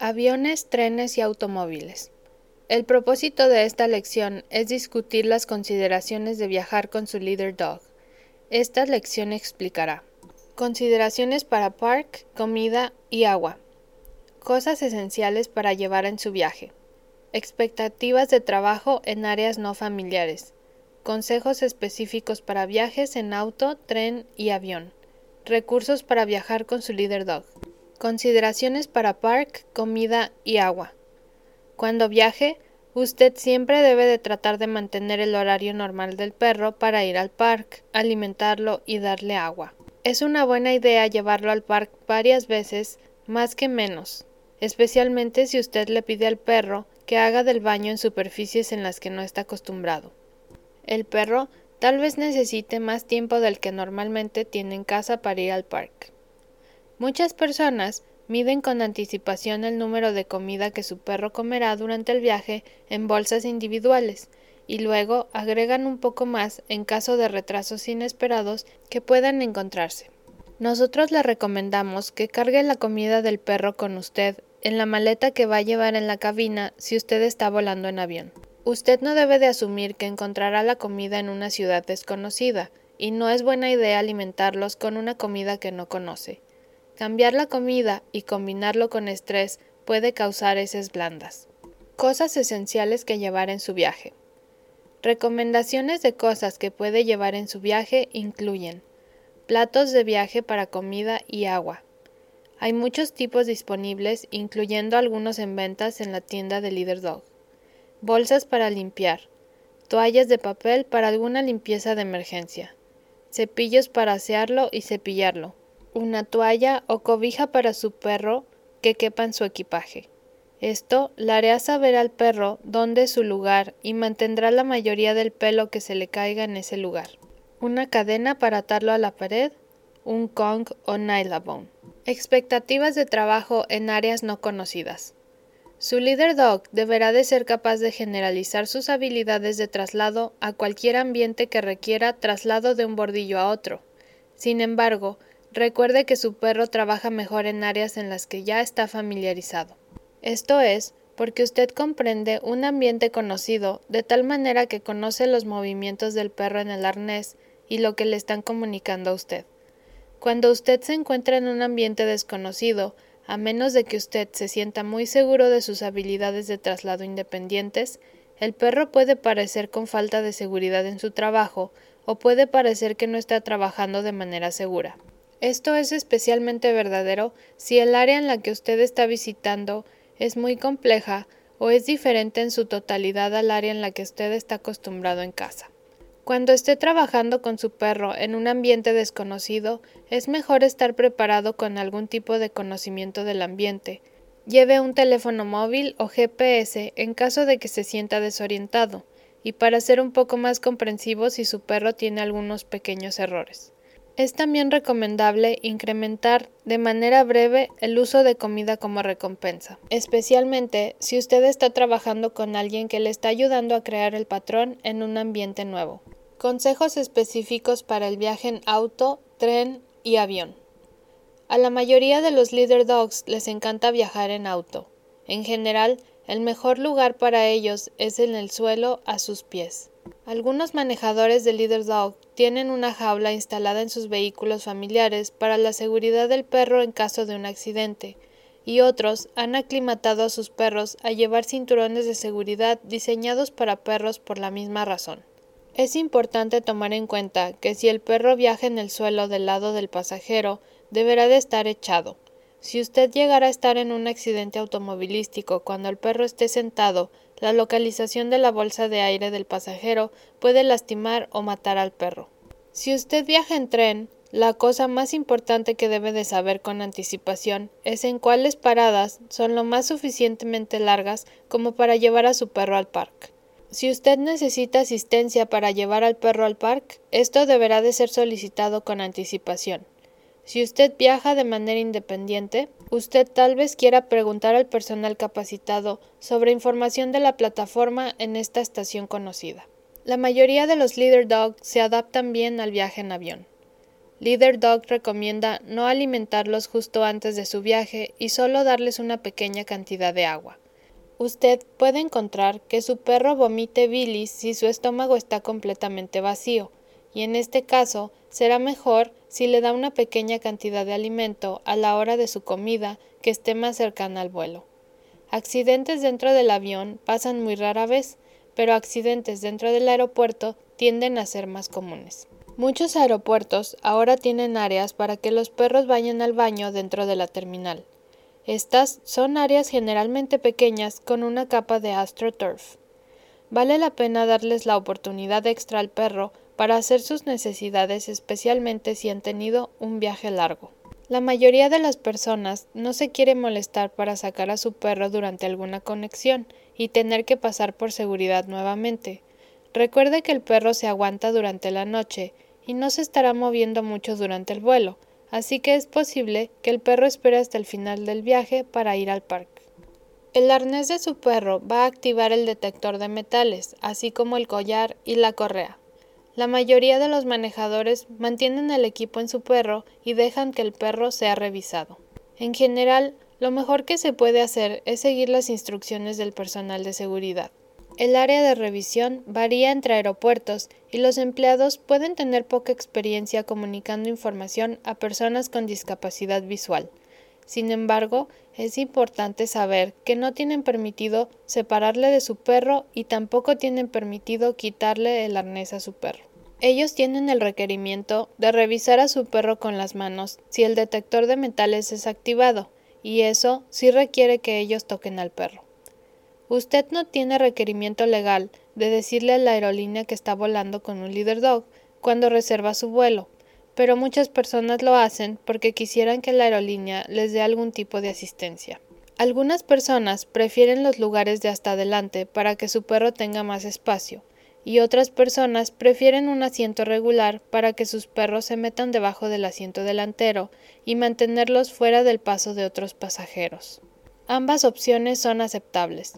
Aviones, trenes y automóviles. El propósito de esta lección es discutir las consideraciones de viajar con su leader dog. Esta lección explicará consideraciones para park, comida y agua, cosas esenciales para llevar en su viaje, expectativas de trabajo en áreas no familiares, consejos específicos para viajes en auto, tren y avión, recursos para viajar con su leader dog. Consideraciones para park, comida y agua. Cuando viaje, usted siempre debe de tratar de mantener el horario normal del perro para ir al park, alimentarlo y darle agua. Es una buena idea llevarlo al park varias veces, más que menos, especialmente si usted le pide al perro que haga del baño en superficies en las que no está acostumbrado. El perro tal vez necesite más tiempo del que normalmente tiene en casa para ir al park. Muchas personas miden con anticipación el número de comida que su perro comerá durante el viaje en bolsas individuales y luego agregan un poco más en caso de retrasos inesperados que puedan encontrarse. Nosotros le recomendamos que cargue la comida del perro con usted en la maleta que va a llevar en la cabina si usted está volando en avión. Usted no debe de asumir que encontrará la comida en una ciudad desconocida, y no es buena idea alimentarlos con una comida que no conoce. Cambiar la comida y combinarlo con estrés puede causar heces blandas. Cosas esenciales que llevar en su viaje. Recomendaciones de cosas que puede llevar en su viaje incluyen platos de viaje para comida y agua. Hay muchos tipos disponibles, incluyendo algunos en ventas en la tienda de Leader Dog. Bolsas para limpiar. Toallas de papel para alguna limpieza de emergencia. Cepillos para asearlo y cepillarlo una toalla o cobija para su perro que quepa en su equipaje. Esto le hará saber al perro dónde es su lugar y mantendrá la mayoría del pelo que se le caiga en ese lugar. Una cadena para atarlo a la pared, un Kong o nylabone. Expectativas de trabajo en áreas no conocidas. Su líder dog deberá de ser capaz de generalizar sus habilidades de traslado a cualquier ambiente que requiera traslado de un bordillo a otro. Sin embargo, Recuerde que su perro trabaja mejor en áreas en las que ya está familiarizado. Esto es, porque usted comprende un ambiente conocido de tal manera que conoce los movimientos del perro en el arnés y lo que le están comunicando a usted. Cuando usted se encuentra en un ambiente desconocido, a menos de que usted se sienta muy seguro de sus habilidades de traslado independientes, el perro puede parecer con falta de seguridad en su trabajo o puede parecer que no está trabajando de manera segura. Esto es especialmente verdadero si el área en la que usted está visitando es muy compleja o es diferente en su totalidad al área en la que usted está acostumbrado en casa. Cuando esté trabajando con su perro en un ambiente desconocido, es mejor estar preparado con algún tipo de conocimiento del ambiente. Lleve un teléfono móvil o GPS en caso de que se sienta desorientado, y para ser un poco más comprensivo si su perro tiene algunos pequeños errores. Es también recomendable incrementar de manera breve el uso de comida como recompensa, especialmente si usted está trabajando con alguien que le está ayudando a crear el patrón en un ambiente nuevo. Consejos específicos para el viaje en auto, tren y avión. A la mayoría de los leader dogs les encanta viajar en auto. En general, el mejor lugar para ellos es en el suelo a sus pies. Algunos manejadores de Leader Dog tienen una jaula instalada en sus vehículos familiares para la seguridad del perro en caso de un accidente, y otros han aclimatado a sus perros a llevar cinturones de seguridad diseñados para perros por la misma razón. Es importante tomar en cuenta que si el perro viaja en el suelo del lado del pasajero, deberá de estar echado. Si usted llegara a estar en un accidente automovilístico cuando el perro esté sentado, la localización de la bolsa de aire del pasajero puede lastimar o matar al perro. Si usted viaja en tren, la cosa más importante que debe de saber con anticipación es en cuáles paradas son lo más suficientemente largas como para llevar a su perro al parque. Si usted necesita asistencia para llevar al perro al parque, esto deberá de ser solicitado con anticipación. Si usted viaja de manera independiente, usted tal vez quiera preguntar al personal capacitado sobre información de la plataforma en esta estación conocida. La mayoría de los leader dogs se adaptan bien al viaje en avión. Leader Dog recomienda no alimentarlos justo antes de su viaje y solo darles una pequeña cantidad de agua. Usted puede encontrar que su perro vomite bilis si su estómago está completamente vacío, y en este caso será mejor si le da una pequeña cantidad de alimento a la hora de su comida que esté más cercana al vuelo. Accidentes dentro del avión pasan muy rara vez, pero accidentes dentro del aeropuerto tienden a ser más comunes. Muchos aeropuertos ahora tienen áreas para que los perros vayan al baño dentro de la terminal. Estas son áreas generalmente pequeñas con una capa de astroturf. Vale la pena darles la oportunidad extra al perro para hacer sus necesidades especialmente si han tenido un viaje largo. La mayoría de las personas no se quiere molestar para sacar a su perro durante alguna conexión y tener que pasar por seguridad nuevamente. Recuerde que el perro se aguanta durante la noche y no se estará moviendo mucho durante el vuelo, así que es posible que el perro espere hasta el final del viaje para ir al parque. El arnés de su perro va a activar el detector de metales, así como el collar y la correa. La mayoría de los manejadores mantienen el equipo en su perro y dejan que el perro sea revisado. En general, lo mejor que se puede hacer es seguir las instrucciones del personal de seguridad. El área de revisión varía entre aeropuertos y los empleados pueden tener poca experiencia comunicando información a personas con discapacidad visual. Sin embargo, es importante saber que no tienen permitido separarle de su perro y tampoco tienen permitido quitarle el arnés a su perro. Ellos tienen el requerimiento de revisar a su perro con las manos si el detector de metales es activado, y eso sí requiere que ellos toquen al perro. Usted no tiene requerimiento legal de decirle a la aerolínea que está volando con un leader dog cuando reserva su vuelo, pero muchas personas lo hacen porque quisieran que la aerolínea les dé algún tipo de asistencia. Algunas personas prefieren los lugares de hasta adelante para que su perro tenga más espacio, y otras personas prefieren un asiento regular para que sus perros se metan debajo del asiento delantero y mantenerlos fuera del paso de otros pasajeros. Ambas opciones son aceptables.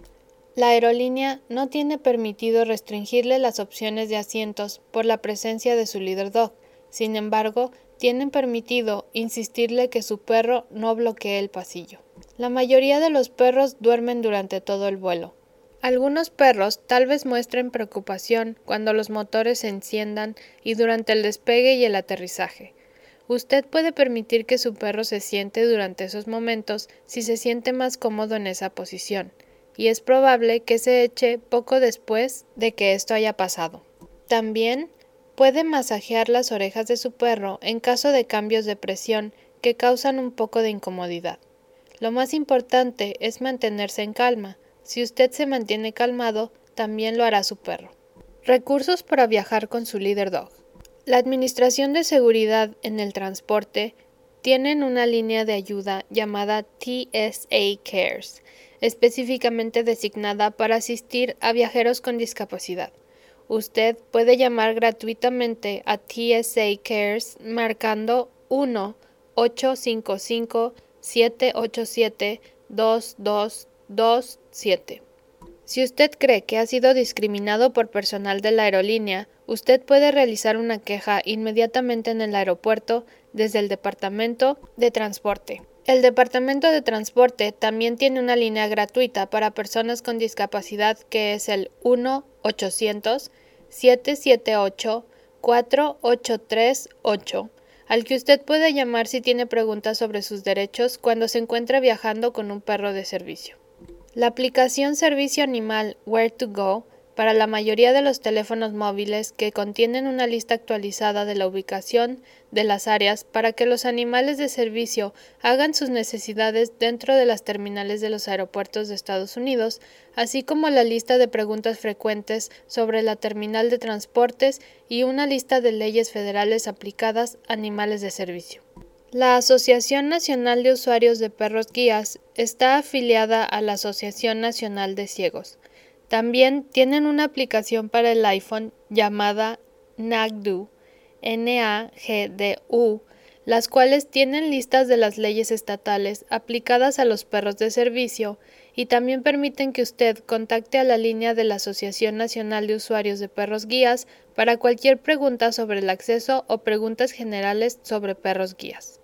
La aerolínea no tiene permitido restringirle las opciones de asientos por la presencia de su líder dog. Sin embargo, tienen permitido insistirle que su perro no bloquee el pasillo. La mayoría de los perros duermen durante todo el vuelo. Algunos perros tal vez muestren preocupación cuando los motores se enciendan y durante el despegue y el aterrizaje. Usted puede permitir que su perro se siente durante esos momentos si se siente más cómodo en esa posición y es probable que se eche poco después de que esto haya pasado. También puede masajear las orejas de su perro en caso de cambios de presión que causan un poco de incomodidad. Lo más importante es mantenerse en calma. Si usted se mantiene calmado, también lo hará su perro. Recursos para viajar con su líder dog. La Administración de Seguridad en el Transporte tienen una línea de ayuda llamada TSA Cares, específicamente designada para asistir a viajeros con discapacidad. Usted puede llamar gratuitamente a TSA Cares marcando 1 855 787 2227. Si usted cree que ha sido discriminado por personal de la aerolínea, usted puede realizar una queja inmediatamente en el aeropuerto desde el Departamento de Transporte. El Departamento de Transporte también tiene una línea gratuita para personas con discapacidad que es el 1-800-778-4838, al que usted puede llamar si tiene preguntas sobre sus derechos cuando se encuentra viajando con un perro de servicio. La aplicación Servicio Animal Where to Go para la mayoría de los teléfonos móviles que contienen una lista actualizada de la ubicación de las áreas para que los animales de servicio hagan sus necesidades dentro de las terminales de los aeropuertos de Estados Unidos, así como la lista de preguntas frecuentes sobre la terminal de transportes y una lista de leyes federales aplicadas a animales de servicio. La Asociación Nacional de Usuarios de Perros Guías está afiliada a la Asociación Nacional de Ciegos. También tienen una aplicación para el iPhone llamada NAGDU, N-A-G-D-U, las cuales tienen listas de las leyes estatales aplicadas a los perros de servicio y también permiten que usted contacte a la línea de la Asociación Nacional de Usuarios de Perros Guías para cualquier pregunta sobre el acceso o preguntas generales sobre perros guías.